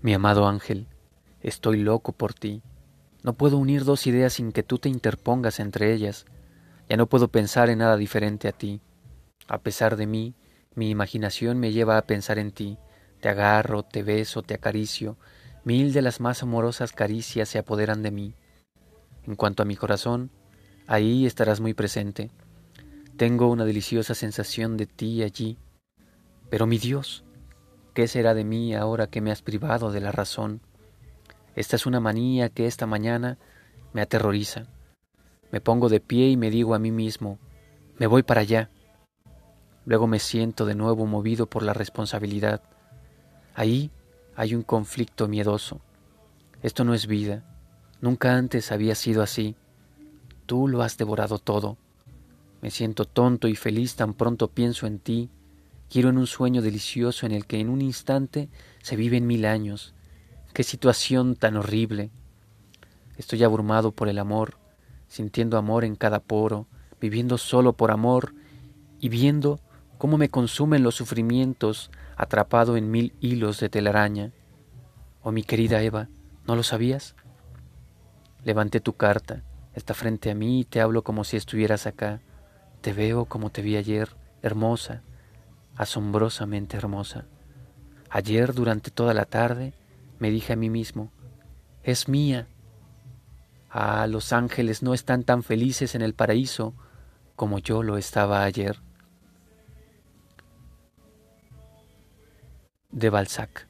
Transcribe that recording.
Mi amado ángel, estoy loco por ti. No puedo unir dos ideas sin que tú te interpongas entre ellas. Ya no puedo pensar en nada diferente a ti. A pesar de mí, mi imaginación me lleva a pensar en ti. Te agarro, te beso, te acaricio. Mil de las más amorosas caricias se apoderan de mí. En cuanto a mi corazón, ahí estarás muy presente. Tengo una deliciosa sensación de ti allí. Pero mi Dios, ¿Qué será de mí ahora que me has privado de la razón? Esta es una manía que esta mañana me aterroriza. Me pongo de pie y me digo a mí mismo, me voy para allá. Luego me siento de nuevo movido por la responsabilidad. Ahí hay un conflicto miedoso. Esto no es vida. Nunca antes había sido así. Tú lo has devorado todo. Me siento tonto y feliz tan pronto pienso en ti Quiero en un sueño delicioso en el que en un instante se viven mil años. Qué situación tan horrible. Estoy abrumado por el amor, sintiendo amor en cada poro, viviendo solo por amor y viendo cómo me consumen los sufrimientos atrapado en mil hilos de telaraña. Oh mi querida Eva, ¿no lo sabías? Levanté tu carta, está frente a mí y te hablo como si estuvieras acá. Te veo como te vi ayer, hermosa, asombrosamente hermosa. Ayer durante toda la tarde me dije a mí mismo, es mía. Ah, los ángeles no están tan felices en el paraíso como yo lo estaba ayer. De Balzac.